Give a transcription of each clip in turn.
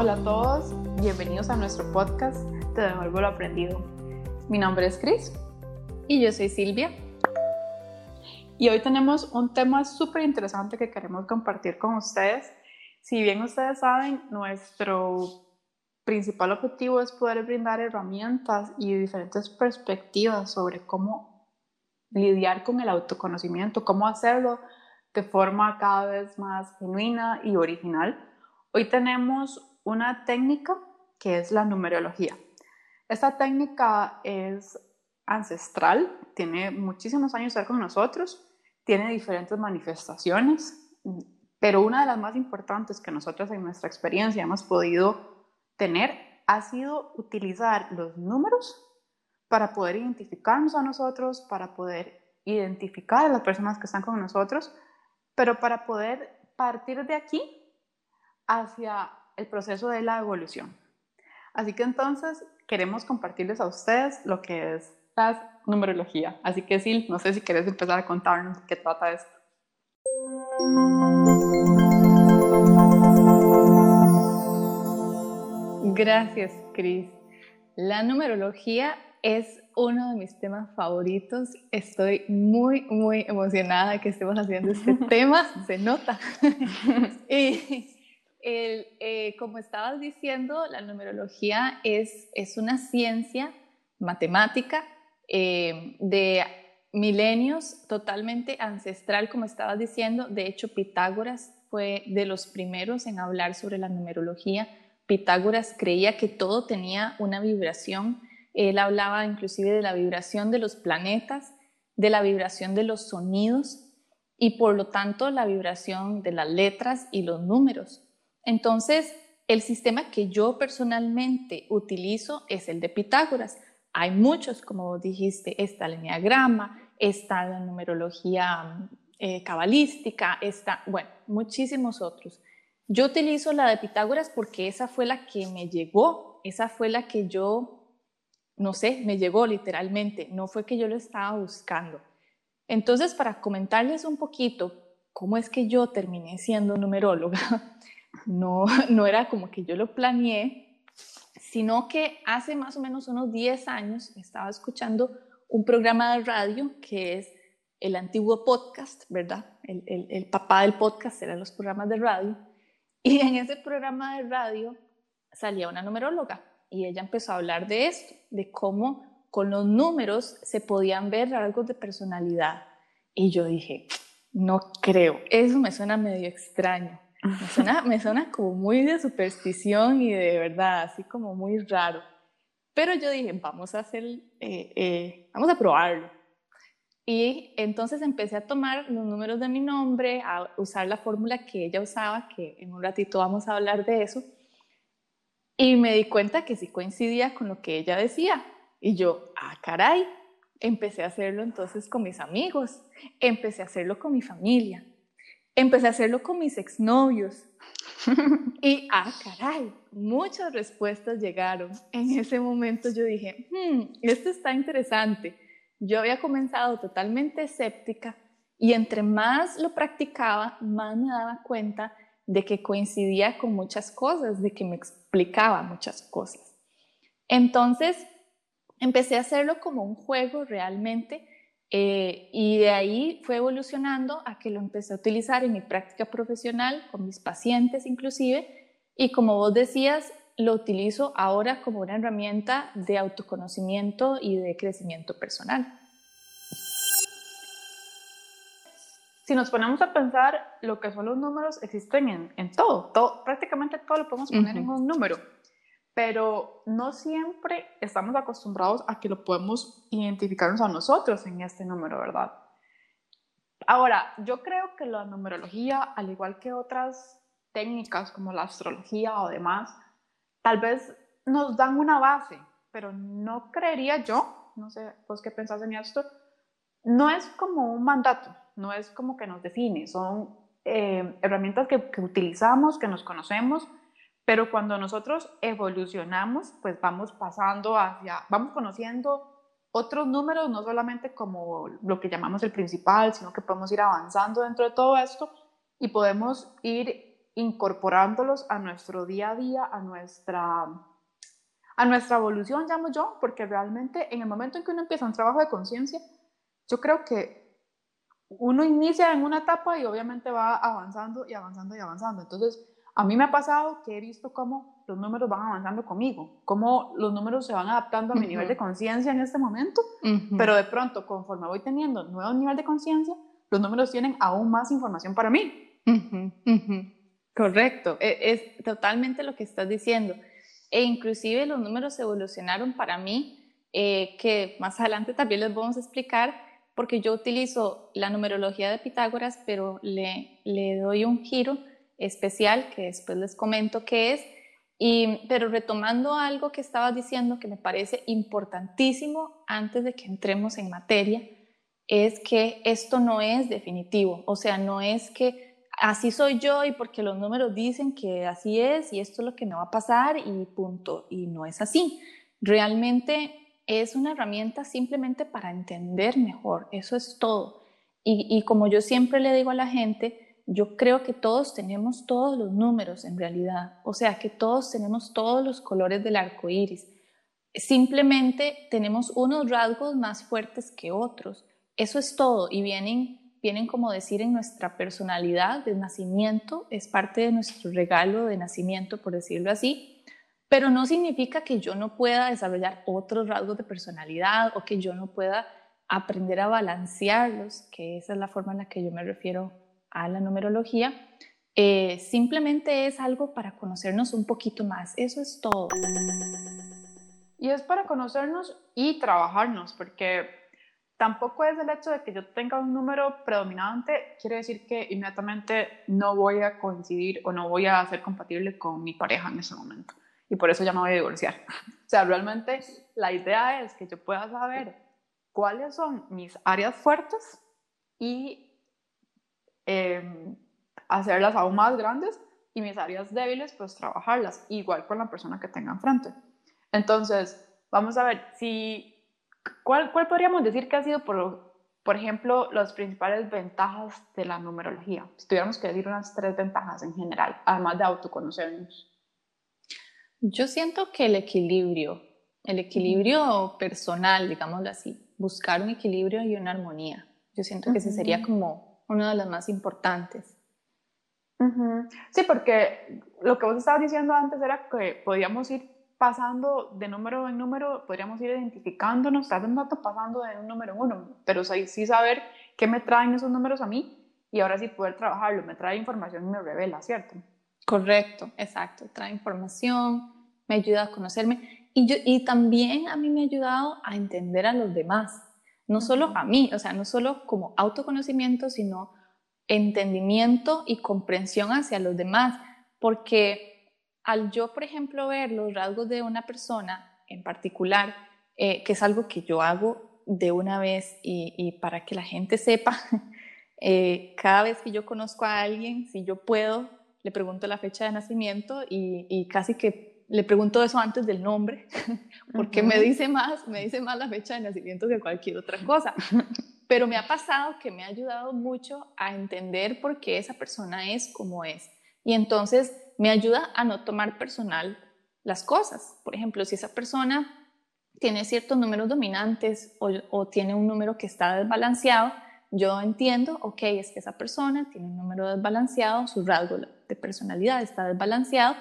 Hola a todos, bienvenidos a nuestro podcast Te devuelvo lo aprendido. Mi nombre es Cris. Y yo soy Silvia. Y hoy tenemos un tema súper interesante que queremos compartir con ustedes. Si bien ustedes saben, nuestro principal objetivo es poder brindar herramientas y diferentes perspectivas sobre cómo lidiar con el autoconocimiento, cómo hacerlo de forma cada vez más genuina y original. Hoy tenemos una técnica que es la numerología. Esta técnica es ancestral, tiene muchísimos años de estar con nosotros, tiene diferentes manifestaciones, pero una de las más importantes que nosotros en nuestra experiencia hemos podido tener ha sido utilizar los números para poder identificarnos a nosotros, para poder identificar a las personas que están con nosotros, pero para poder partir de aquí hacia el proceso de la evolución. Así que entonces queremos compartirles a ustedes lo que es la numerología. Así que Sil, no sé si quieres empezar a contarnos qué trata esto. Gracias, Cris. La numerología es uno de mis temas favoritos. Estoy muy, muy emocionada de que estemos haciendo este tema, se nota. y eh, como estabas diciendo, la numerología es, es una ciencia matemática eh, de milenios, totalmente ancestral, como estabas diciendo. De hecho, Pitágoras fue de los primeros en hablar sobre la numerología. Pitágoras creía que todo tenía una vibración. Él hablaba inclusive de la vibración de los planetas, de la vibración de los sonidos y por lo tanto la vibración de las letras y los números. Entonces, el sistema que yo personalmente utilizo es el de Pitágoras. Hay muchos, como dijiste, está el enneagrama, está numerología eh, cabalística, está, bueno, muchísimos otros. Yo utilizo la de Pitágoras porque esa fue la que me llegó, esa fue la que yo, no sé, me llegó literalmente, no fue que yo lo estaba buscando. Entonces, para comentarles un poquito cómo es que yo terminé siendo numeróloga, no, no era como que yo lo planeé, sino que hace más o menos unos 10 años estaba escuchando un programa de radio que es el antiguo podcast, ¿verdad? El, el, papá del podcast eran los programas de radio. Y en ese programa de radio salía una numeróloga y ella empezó a hablar de esto, de cómo con los números se podían ver rasgos de personalidad. Y yo dije, no creo, eso me suena medio extraño. Me suena, me suena como muy de superstición y de verdad, así como muy raro. Pero yo dije, vamos a hacer, eh, eh, vamos a probarlo. Y entonces empecé a tomar los números de mi nombre, a usar la fórmula que ella usaba, que en un ratito vamos a hablar de eso. Y me di cuenta que sí coincidía con lo que ella decía. Y yo, ah, caray, empecé a hacerlo entonces con mis amigos, empecé a hacerlo con mi familia, empecé a hacerlo con mis exnovios. y, ah, caray, muchas respuestas llegaron. En ese momento yo dije, hmm, esto está interesante. Yo había comenzado totalmente escéptica y entre más lo practicaba, más me daba cuenta de que coincidía con muchas cosas, de que me explicaba muchas cosas. Entonces, empecé a hacerlo como un juego realmente eh, y de ahí fue evolucionando a que lo empecé a utilizar en mi práctica profesional, con mis pacientes inclusive, y como vos decías, lo utilizo ahora como una herramienta de autoconocimiento y de crecimiento personal. Si nos ponemos a pensar, lo que son los números existen en, todo, todo, prácticamente todo lo podemos poner en un número pero no siempre estamos acostumbrados a que lo podemos identificarnos a nosotros en este número, ¿verdad? Ahora, yo creo que la numerología, al igual que otras técnicas como la astrología o demás, tal vez nos dan una base, pero no creería yo, no sé vos qué pensás en esto, no es como un mandato, no es como que nos define, son eh, herramientas que, que utilizamos, que nos conocemos, pero cuando nosotros evolucionamos, pues vamos pasando hacia, vamos conociendo otros números, no solamente como lo que llamamos el principal, sino que podemos ir avanzando dentro de todo esto y podemos ir incorporándolos a nuestro día a día, a nuestra, a nuestra evolución, llamo yo, porque realmente en el momento en que uno empieza un trabajo de conciencia, yo creo que uno inicia en una etapa y obviamente va avanzando y avanzando y avanzando. Entonces, a mí me ha pasado que he visto cómo los números van avanzando conmigo, cómo los números se van adaptando a mi nivel de conciencia en este momento, pero de pronto, conforme voy teniendo nuevo nivel de conciencia, los números tienen aún más información para mí. Correcto, e, es, totalmente lo que estás diciendo. E inclusive los números evolucionaron para mí, eh, que más adelante también les vamos a explicar, porque yo utilizo la numerología de Pitágoras, pero le, le doy un giro especial que después les comento qué es. Y, pero retomando algo que estabas diciendo que me parece importantísimo antes de que entremos en materia, es que esto no es definitivo, o sea, no es que así soy yo y porque los números dicen que así es y esto es lo que me va a pasar y punto, y no es así. Realmente es una herramienta simplemente para entender mejor, eso es todo. Y, y como yo siempre le digo a la gente, yo creo que todos tenemos todos los números en realidad, o sea, que todos tenemos todos los colores del arco iris. Simplemente tenemos unos rasgos más fuertes que otros. Eso es todo y vienen, vienen como decir en nuestra personalidad de nacimiento, es parte de nuestro regalo de nacimiento, por decirlo así, pero no significa que yo no pueda desarrollar otros rasgos de personalidad o que yo no pueda aprender a balancearlos, que esa es la forma en la que yo me refiero a la numerología, eh, simplemente es algo para conocernos un poquito más. Eso es todo. Y es para conocernos y trabajarnos, porque tampoco es el hecho de que yo tenga un número predominante, quiere decir que inmediatamente no voy a coincidir o no voy a ser compatible con mi pareja en ese momento. Y por eso ya me voy a divorciar. o sea, realmente la idea es que yo pueda saber cuáles son mis áreas fuertes y Em, hacerlas aún más grandes y mis áreas débiles, pues trabajarlas, igual con la persona que tenga enfrente. Entonces, vamos a ver, si, ¿cuál, cuál podríamos decir que ha sido, por, por ejemplo, las principales ventajas de la numerología? Si tuviéramos que decir unas tres ventajas en general, además de autoconocernos. Yo siento que el equilibrio, el equilibrio personal, digámoslo así, buscar un equilibrio y una armonía. Yo siento que ese sería como uno de los más importantes. Sí, porque lo que vos estabas diciendo antes era que podíamos ir pasando de número en número, podríamos ir identificándonos, tal vez no pasando de un número en uno, pero sí saber qué me traen esos números a mí y ahora sí poder trabajarlo, me trae información y me revela, ¿cierto? Correcto, exacto, trae información, me ayuda a conocerme. Y, yo, y también a mí me ha ayudado a entender a los demás no solo a mí, o sea, no solo como autoconocimiento, sino entendimiento y comprensión hacia los demás, porque al yo, por ejemplo, ver los rasgos de una persona en particular, eh, que es algo que yo hago de una vez y, para que la gente sepa, eh, cada vez que yo conozco a alguien, si yo puedo, le pregunto la fecha de nacimiento y casi que le pregunto eso antes del nombre, porque me dice más, me dice más la fecha de nacimiento que cualquier otra cosa. Pero me ha pasado que me ha ayudado mucho a entender por qué esa persona es como es. Y entonces me ayuda a no tomar personal las cosas. Por ejemplo, si esa persona tiene ciertos números dominantes o, o tiene un número que está desbalanceado, yo entiendo, ok, es que esa persona tiene un número desbalanceado, su rasgo de personalidad está desbalanceado,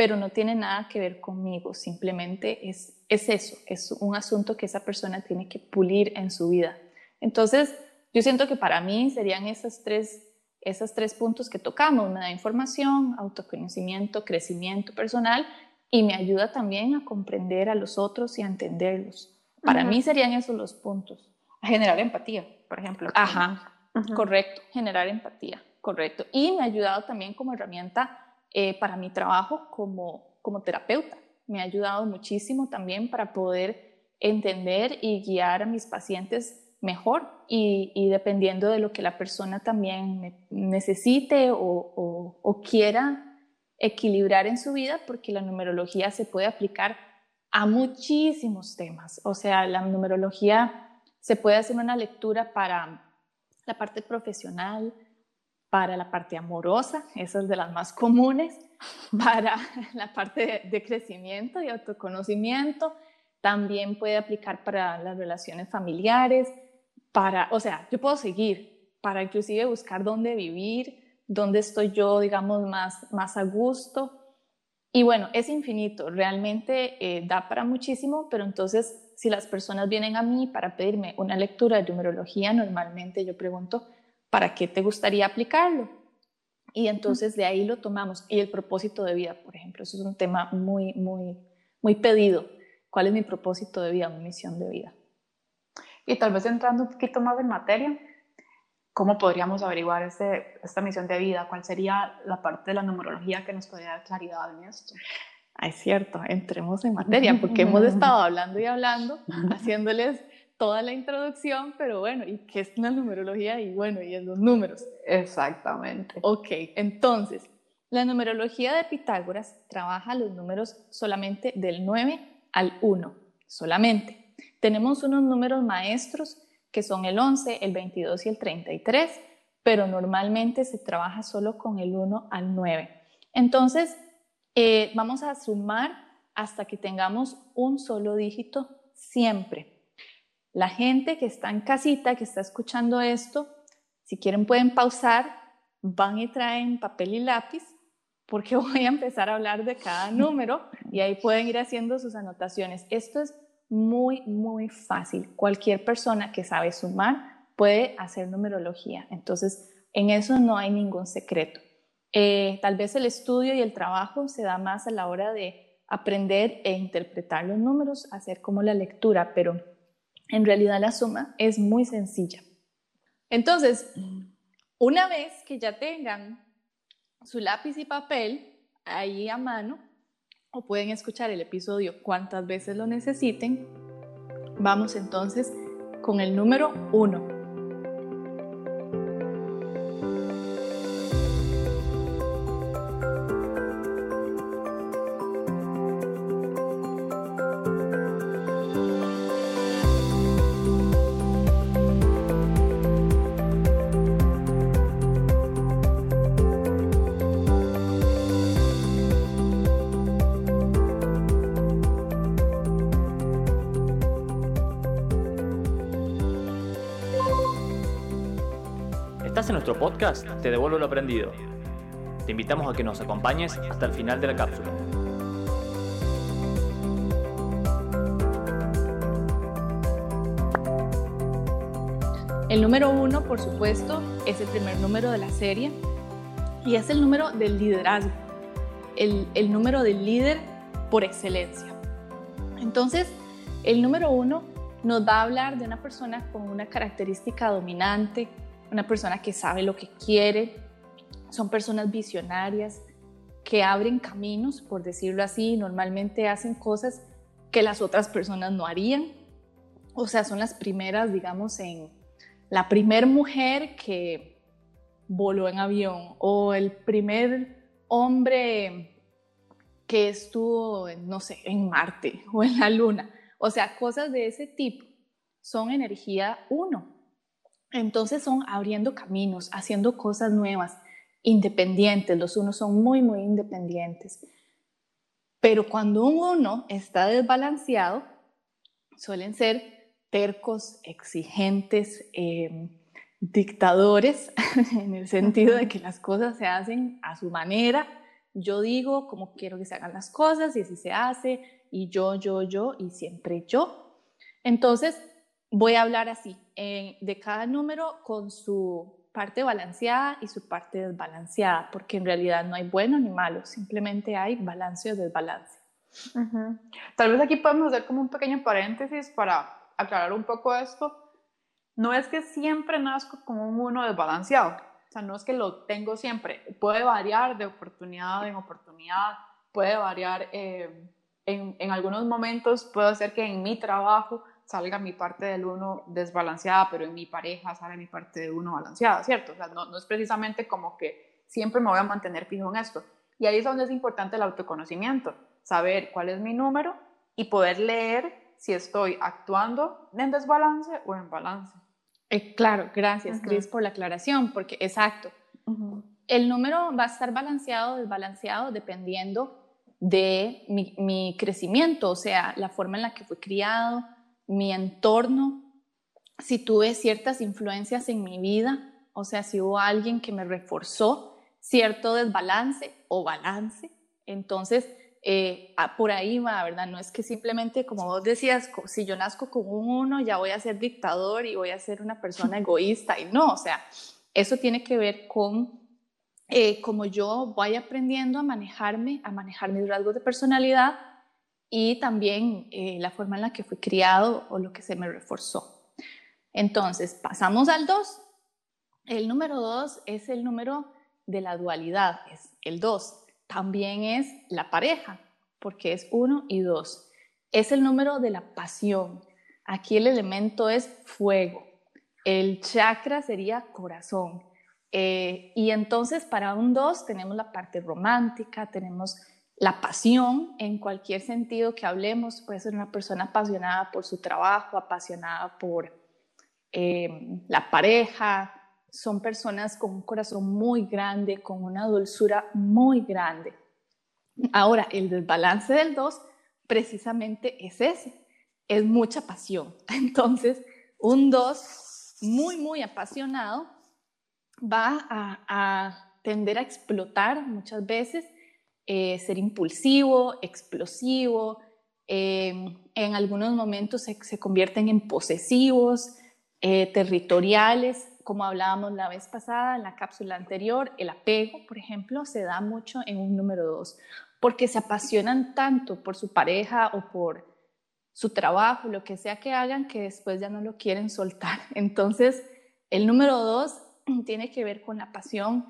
pero no tiene nada que ver conmigo, simplemente es, es eso, es un asunto que esa persona tiene que pulir en su vida. Entonces, yo siento que para mí serían esos tres, esos tres puntos que tocamos, me da información, autoconocimiento, crecimiento personal y me ayuda también a comprender a los otros y a entenderlos. Para mí serían esos los puntos. A generar empatía, por ejemplo. Ajá, correcto, generar empatía, correcto. Y me ha ayudado también como herramienta eh, para mi trabajo como, como terapeuta. Me ha ayudado muchísimo también para poder entender y guiar a mis pacientes mejor y, dependiendo de lo que la persona también necesite o, o, quiera equilibrar en su vida, porque la numerología se puede aplicar a muchísimos temas. O sea, la numerología se puede hacer una lectura para la parte profesional, para la parte amorosa, esa es de las más comunes, para la parte de, crecimiento y autoconocimiento, también puede aplicar para las relaciones familiares, para, o sea, yo puedo seguir, para inclusive buscar dónde vivir, dónde estoy yo, digamos, más, más a gusto. Y bueno, es infinito, realmente eh, da para muchísimo, pero entonces si las personas vienen a mí para pedirme una lectura de numerología, normalmente yo pregunto, ¿para qué te gustaría aplicarlo? Y entonces de ahí lo tomamos. Y el propósito de vida, por ejemplo, eso es un tema muy, muy, muy pedido. ¿Cuál es mi propósito de vida, mi misión de vida? Y tal vez entrando un poquito más en materia, ¿cómo podríamos averiguar este, esta misión de vida? ¿Cuál sería la parte de la numerología que nos podría dar claridad en esto? Ah, es cierto, entremos en materia, porque hemos estado hablando y hablando, haciéndoles toda la introducción, pero bueno, ¿y qué es la numerología? Y bueno, y es los números. Exactamente. Ok, entonces, la numerología de Pitágoras trabaja los números solamente del 9 al 1, solamente. Tenemos unos números maestros que son el 11, el 22 y el 33, pero normalmente se trabaja solo con el 1 al 9. Entonces, eh, vamos a sumar hasta que tengamos un solo dígito siempre. La gente que está en casita, que está escuchando esto, si quieren pueden pausar, van y traen papel y lápiz, porque voy a empezar a hablar de cada número y ahí pueden ir haciendo sus anotaciones. Esto es muy, muy fácil. Cualquier persona que sabe sumar puede hacer numerología. Entonces, en eso no hay ningún secreto. Eh, tal vez el estudio y el trabajo se da más a la hora de aprender e interpretar los números, hacer como la lectura, pero en realidad la suma es muy sencilla. Entonces, una vez que ya tengan su lápiz y papel ahí a mano, o pueden escuchar el episodio cuantas veces lo necesiten, vamos entonces con el número 1. Nuestro podcast Te devuelvo lo aprendido. Te invitamos a que nos acompañes hasta el final de la cápsula. El número uno, por supuesto, es el primer número de la serie y es el número del liderazgo, el, el número del líder por excelencia. Entonces, el número uno nos va a hablar de una persona con una característica dominante, una persona que sabe lo que quiere, son personas visionarias que abren caminos, por decirlo así, normalmente hacen cosas que las otras personas no harían. O sea, son las primeras, digamos, en la primer mujer que voló en avión o el primer hombre que estuvo, no sé, en Marte o en la Luna. O sea, cosas de ese tipo son energía uno. Entonces son abriendo caminos, haciendo cosas nuevas, independientes. Los unos son muy, muy independientes. Pero cuando un uno está desbalanceado, suelen ser tercos, exigentes, em, dictadores, en el sentido de que las cosas se hacen a su manera. Yo digo cómo quiero que se hagan las cosas y así se hace, y yo, yo, yo, y siempre yo. Entonces, voy a hablar así, de cada número con su parte balanceada y su parte desbalanceada, porque en realidad no hay bueno ni malo, simplemente hay balance o desbalance. Tal vez aquí podemos hacer como un pequeño paréntesis para aclarar un poco esto. No es que siempre nazco como un uno desbalanceado, o sea, no es que lo tengo siempre, puede variar de oportunidad en oportunidad, puede variar eh, en, en algunos momentos, puede ser que en mi trabajo salga mi parte del uno desbalanceada, pero en mi pareja sale mi parte de uno balanceada, ¿cierto? O sea, no, no es precisamente como que siempre me voy a mantener fijo en esto. Y ahí es donde es importante el autoconocimiento, saber cuál es mi número y poder leer si estoy actuando en desbalance o en balance. Eh, claro, gracias Cris por la aclaración, porque exacto, El número va a estar balanceado o desbalanceado dependiendo de mi, mi, crecimiento, o sea, la forma en la que fui criado, mi entorno, si tuve ciertas influencias en mi vida, o sea, si hubo alguien que me reforzó cierto desbalance o balance, entonces eh, ah, por ahí va, ¿verdad? No es que simplemente, como vos decías, si yo nazco con un uno, ya voy a ser dictador y voy a ser una persona egoísta, y no, o sea, eso tiene que ver con eh, como yo voy aprendiendo a manejarme, a manejar mis rasgos de personalidad y también eh, la forma en la que fui criado o lo que se me reforzó. Entonces, pasamos al 2. El número 2 es el número de la dualidad, es el 2. También es la pareja, porque es 1 y 2. Es el número de la pasión. Aquí el elemento es fuego. El chakra sería corazón. Eh, y entonces para un 2 tenemos la parte romántica, tenemos la pasión en cualquier sentido que hablemos. Puede ser una persona apasionada por su trabajo, apasionada por eh, la pareja. Son personas con un corazón muy grande, con una dulzura muy grande. Ahora, el desbalance del 2 precisamente es ese, es mucha pasión. Entonces, un 2 muy, muy apasionado va a, tender a explotar muchas veces, eh, ser impulsivo, explosivo, eh, en algunos momentos se, convierten en posesivos, eh, territoriales, como hablábamos la vez pasada en la cápsula anterior, el apego, por ejemplo, se da mucho en un número dos, porque se apasionan tanto por su pareja o por su trabajo, lo que sea que hagan, que después ya no lo quieren soltar. Entonces, el número dos tiene que ver con la pasión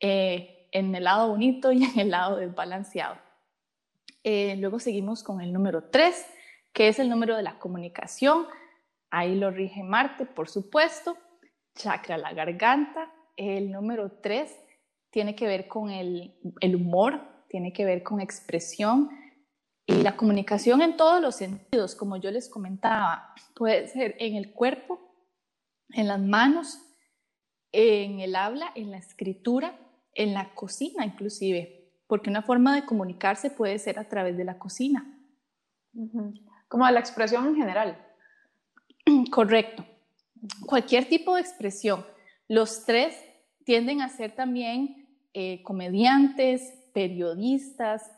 eh, en el lado bonito y en el lado desbalanceado. Eh, luego seguimos con el número 3, que es el número de la comunicación. Ahí lo rige Marte, por supuesto. Chakra la garganta. El número 3 tiene que ver con el, el humor, tiene que ver con expresión y la comunicación en todos los sentidos, como yo les comentaba, puede ser en el cuerpo, en las manos, en el habla, en la escritura, en la cocina inclusive, porque una forma de comunicarse puede ser a través de la cocina. Como de la expresión en general. Correcto. Cualquier tipo de expresión. Los tres tienden a ser también eh, comediantes, periodistas,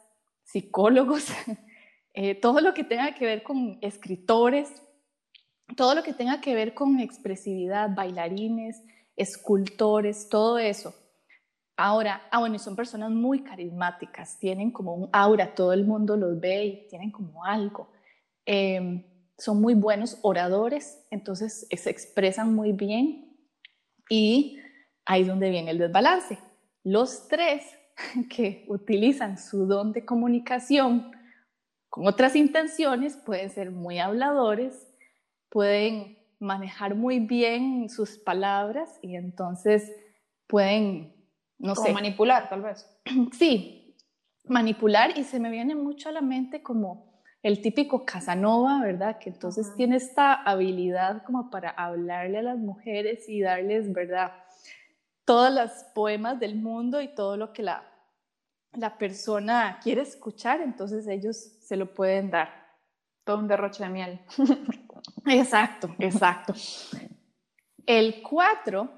psicólogos, eh, todo lo que tenga que ver con escritores, todo lo que tenga que ver con expresividad, bailarines, escultores, todo eso. Ahora, ah, bueno, son personas muy carismáticas, tienen como un aura, todo el mundo los ve y tienen como algo. Em, son muy buenos oradores, entonces se expresan muy bien y ahí es donde viene el desbalance. Los tres que utilizan su don de comunicación con otras intenciones pueden ser muy habladores, pueden manejar muy bien sus palabras y entonces pueden, no sé. manipular, tal vez. Sí, manipular y se me viene mucho a la mente como el típico Casanova, ¿verdad? Que entonces tiene esta habilidad como para hablarle a las mujeres y darles, ¿verdad? Todos los poemas del mundo y todo lo que la, la persona quiere escuchar, entonces ellos se lo pueden dar. Todo un derroche de miel. Exacto, exacto. El 4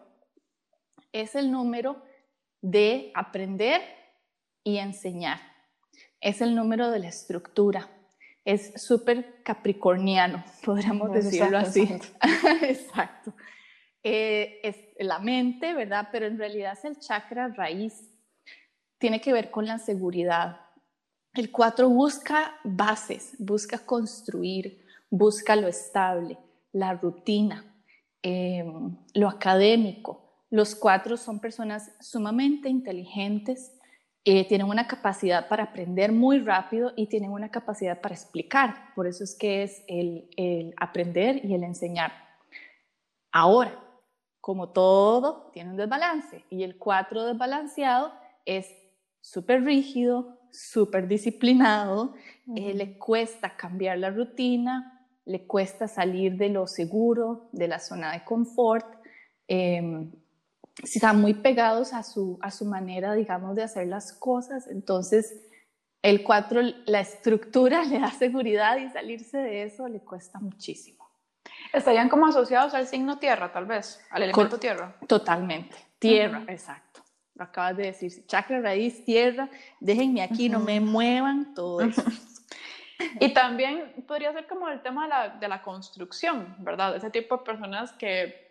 es el número de aprender y enseñar. Es el número de la estructura. Es súper capricorniano, podríamos decirlo así. Exacto. Eh, es la mente, ¿verdad? Pero en realidad es el chakra raíz. Tiene que ver con la seguridad. El 4 busca bases, busca construir, busca lo estable, la rutina, em, lo académico. Los cuatro son personas sumamente inteligentes, eh, tienen una capacidad para aprender muy rápido y tienen una capacidad para explicar. Por eso es que es el, el aprender y el enseñar. Ahora, como todo tiene un desbalance y el cuatro desbalanceado es súper rígido, súper disciplinado, eh, le cuesta cambiar la rutina, le cuesta salir de lo seguro, de la zona de confort. Em, están muy pegados a su, a su manera, digamos, de hacer las cosas. Entonces, el 4, la estructura le da seguridad y salirse de eso le cuesta muchísimo. Estarían como asociados al signo tierra, tal vez, al elemento tierra. Totalmente, tierra, exacto. Lo acabas de decir, chakra raíz, tierra, déjenme aquí, no me muevan, todo eso. y también podría ser como el tema de la, de la construcción, ¿verdad? Ese tipo de personas que,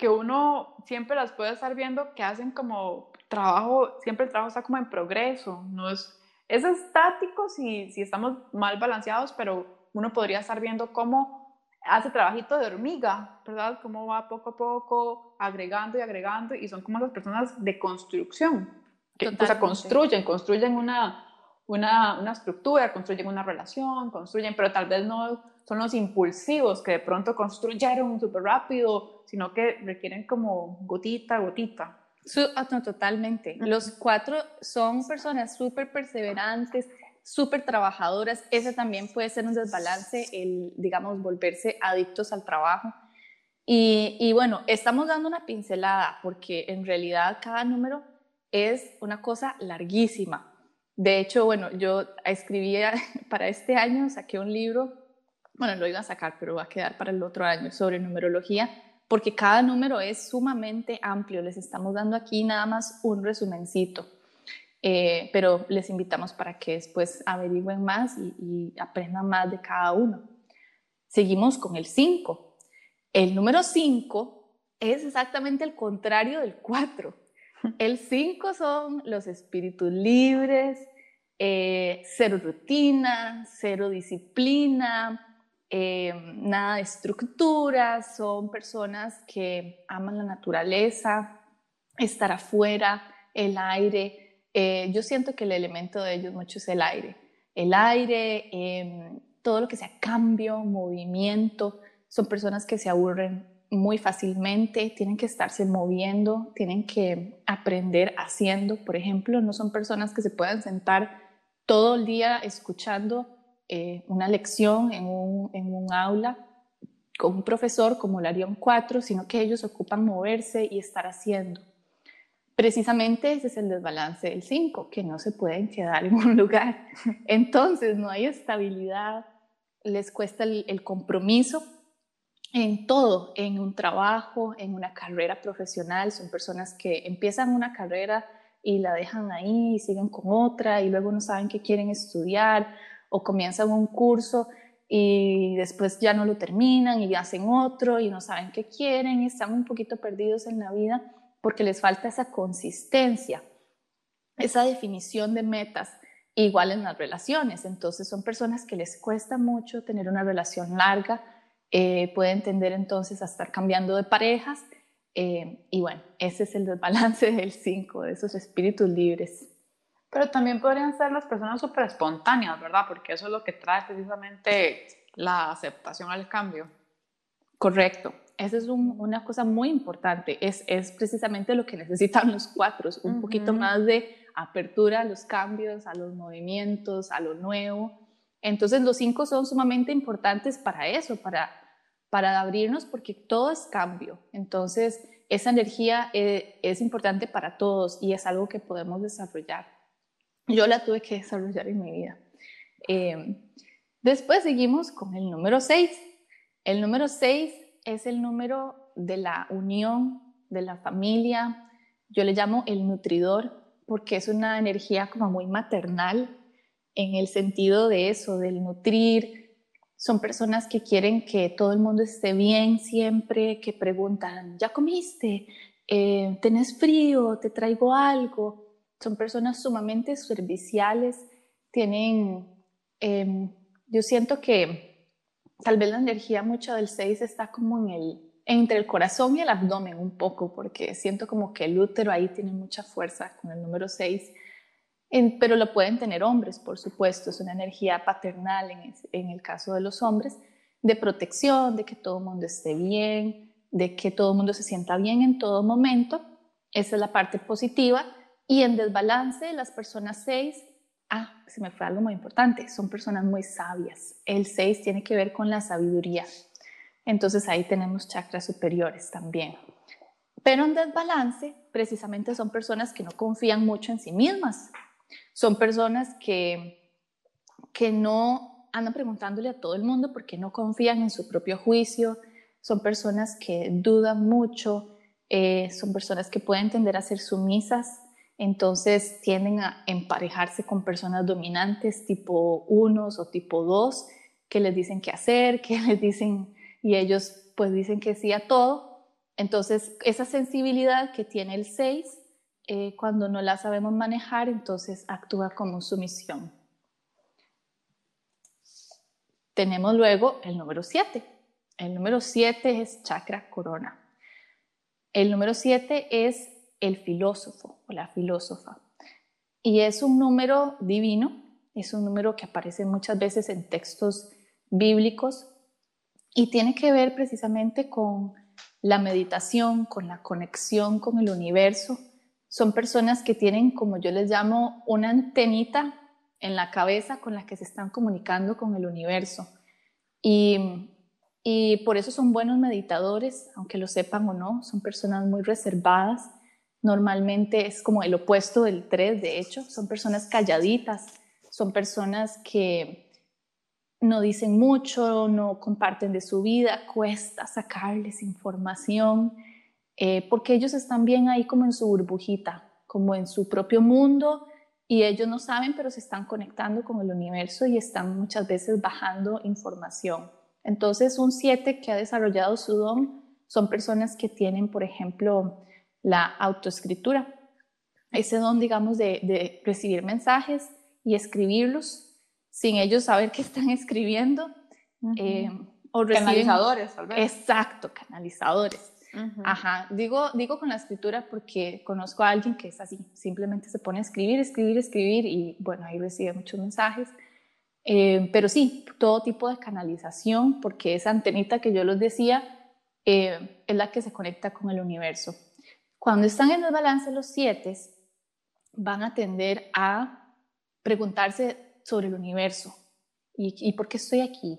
que uno siempre las puede estar viendo que hacen como trabajo, siempre el trabajo está como en progreso, no es, es estático si, si estamos mal balanceados, pero uno podría estar viendo cómo hace trabajito de hormiga, ¿verdad? Cómo va poco a poco agregando y agregando y son como las personas de construcción, que o sea, construyen, construyen una, una, una, estructura, construyen una relación, construyen, pero tal vez no son los impulsivos que de pronto construyeron súper rápido, sino que requieren como gotita a gotita. Ah, totalmente. Los cuatro son personas súper perseverantes, súper trabajadoras, ese también puede ser un desbalance, el, digamos, volverse adictos al trabajo. Y, y, bueno, estamos dando una pincelada porque en realidad cada número es una cosa larguísima. De hecho, bueno, yo escribía para este año, saqué un libro, bueno, lo iba a sacar, pero va a quedar para el otro año, sobre numerología, porque cada número es sumamente amplio. Les estamos dando aquí nada más un resumencito. Eh, pero les invitamos para que después averigüen más y, aprendan más de cada uno. Seguimos con el 5. El número 5 es exactamente el contrario del 4. El 5 son los espíritus libres, eh, cero rutina, cero disciplina, eh, nada de estructura, son personas que aman la naturaleza, estar afuera, el aire, eh, yo siento que el elemento de ellos mucho es el aire. El aire, em, todo lo que sea cambio, movimiento, son personas que se aburren muy fácilmente, tienen que estarse moviendo, tienen que aprender haciendo, por ejemplo, no son personas que se puedan sentar todo el día escuchando eh, una lección en un, en un aula con un profesor como la haría un 4, sino que ellos ocupan moverse y estar haciendo. Precisamente ese es el desbalance del 5, que no se pueden quedar en un lugar. Entonces no hay estabilidad, les cuesta el, compromiso en todo, en un trabajo, en una carrera profesional. Son personas que empiezan una carrera y la dejan ahí y siguen con otra y luego no saben qué quieren estudiar o comienzan un curso y después ya no lo terminan y hacen otro y no saben qué quieren y están un poquito perdidos en la vida porque les falta esa consistencia, esa definición de metas igual en las relaciones. Entonces son personas que les cuesta mucho tener una relación larga, eh, pueden tender entonces a estar cambiando de parejas eh, y bueno, ese es el desbalance del 5, de esos espíritus libres. Pero también podrían ser las personas súper espontáneas, ¿verdad? Porque eso es lo que trae precisamente la aceptación al cambio. Correcto. Esa es una cosa muy importante. Es, es, precisamente lo que necesitan los cuatro, un poquito más de apertura a los cambios, a los movimientos, a lo nuevo. Entonces los cinco son sumamente importantes para eso, para, para abrirnos, porque todo es cambio. Entonces esa energía eh, es, importante para todos y es algo que podemos desarrollar. Yo la tuve que desarrollar en mi vida. Eh, después seguimos con el número seis. El número seis es el número de la unión, de la familia. Yo le llamo el nutridor porque es una energía como muy maternal en el sentido de eso, del nutrir. Son personas que quieren que todo el mundo esté bien siempre, que preguntan, ¿ya comiste? Eh, ¿Tenés frío? ¿Te traigo algo? Son personas sumamente serviciales, tienen, em, yo siento que tal vez la energía mucho del 6 está como en el, entre el corazón y el abdomen un poco, porque siento como que el útero ahí tiene mucha fuerza con el número 6, pero lo pueden tener hombres, por supuesto, es una energía paternal en, el caso de los hombres, de protección, de que todo el mundo esté bien, de que todo el mundo se sienta bien en todo momento, esa es la parte positiva, y en desbalance las personas 6 ah, se me fue algo muy importante, son personas muy sabias. El 6 tiene que ver con la sabiduría. Entonces ahí tenemos chakras superiores también. Pero en desbalance, precisamente son personas que no confían mucho en sí mismas. Son personas que, que no andan preguntándole a todo el mundo porque no confían en su propio juicio. Son personas que dudan mucho. Eh, son personas que pueden tender a ser sumisas. Entonces tienden a emparejarse con personas dominantes tipo unos o tipo dos que les dicen qué hacer, que les dicen y ellos pues dicen que sí a todo entonces, esa sensibilidad que tiene el 6, eh, cuando no la sabemos manejar, entonces actúa como sumisión. Tenemos luego el número 7. El número 7 es chakra corona. El número 7 es el filósofo o la filósofa. Y es un número divino, es un número que aparece muchas veces en textos bíblicos y tiene que ver precisamente con la meditación, con la conexión con el universo. Son personas que tienen, como yo les llamo, una antenita en la cabeza con la que se están comunicando con el universo. Y, por eso son buenos meditadores, aunque lo sepan o no, son personas muy reservadas. Normalmente es como el opuesto del 3, de hecho, son personas calladitas, son personas que, no dicen mucho, no comparten de su vida, cuesta sacarles información, eh, porque ellos están bien ahí como en su burbujita, como en su propio mundo, y ellos no saben, pero se están conectando con el universo y están muchas veces bajando información. Entonces, un 7 que ha desarrollado su don son personas que tienen, por ejemplo, la autoescritura, ese don, digamos, de, de recibir mensajes y escribirlos sin ellos saber qué están escribiendo. Eh, o canalizadores, tal vez. Exacto, canalizadores. Ajá, digo, digo con la escritura porque conozco a alguien que es así, simplemente se pone a escribir, escribir, escribir y bueno, ahí recibe muchos mensajes. Eh, pero sí, todo tipo de canalización, porque esa antenita que yo les decía eh, es la que se conecta con el universo. Cuando están en el balance los siete, van a tender a preguntarse sobre el universo y, por qué estoy aquí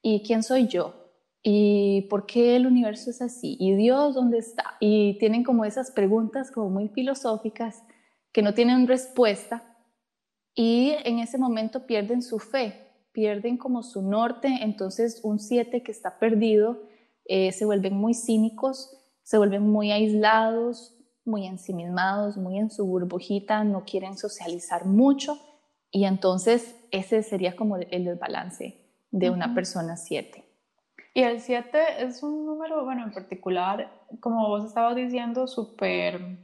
y quién soy yo y por qué el universo es así y Dios dónde está y tienen como esas preguntas como muy filosóficas que no tienen respuesta y en ese momento pierden su fe, pierden como su norte, entonces un siete que está perdido eh, se vuelven muy cínicos, se vuelven muy aislados, muy ensimismados, muy en su burbujita, no quieren socializar mucho y entonces ese sería como el desbalance de una persona 7. Y el 7 es un número, bueno, en particular, como vos estabas diciendo, súper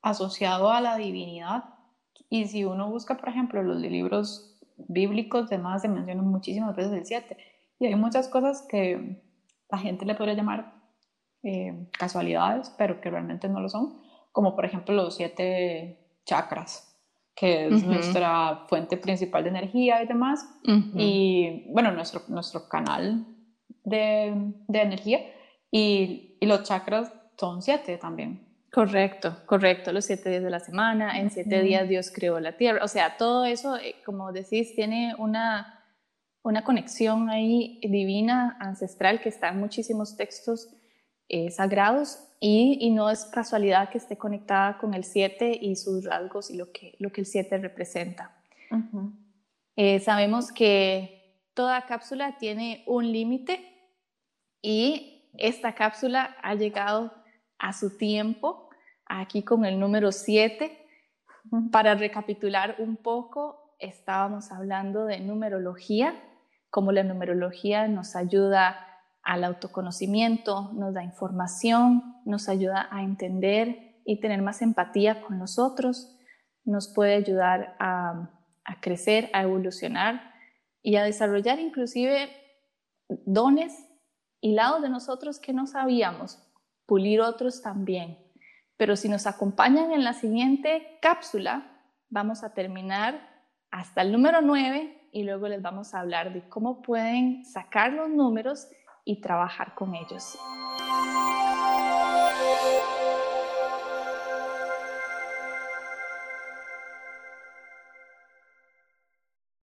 asociado a la divinidad. Y si uno busca, por ejemplo, los libros bíblicos, demás se mencionan muchísimas veces el 7. Y hay muchas cosas que la gente le podría llamar eh, casualidades, pero que realmente no lo son, como por ejemplo los siete chakras que es nuestra fuente principal de energía y demás, y bueno, nuestro, nuestro canal de, de energía, y, y, los chakras son siete también. Correcto, correcto, los siete días de la semana, en siete días Dios creó la tierra, o sea, todo eso, eh, como decís, tiene una, una conexión ahí divina, ancestral, que está en muchísimos textos eh, sagrados y, no es casualidad que esté conectada con el 7 y sus rasgos y lo que, lo que el 7 representa. Eh, sabemos que toda cápsula tiene un límite y esta cápsula ha llegado a su tiempo, aquí con el número 7. Para recapitular un poco, estábamos hablando de numerología, cómo la numerología nos ayuda al autoconocimiento, nos da información, nos ayuda a entender y tener más empatía con nosotros, nos puede ayudar a, crecer, a evolucionar y a desarrollar inclusive dones y lados de nosotros que no sabíamos, pulir otros también. Pero si nos acompañan en la siguiente cápsula, vamos a terminar hasta el número 9 y luego les vamos a hablar de cómo pueden sacar los números y trabajar con ellos.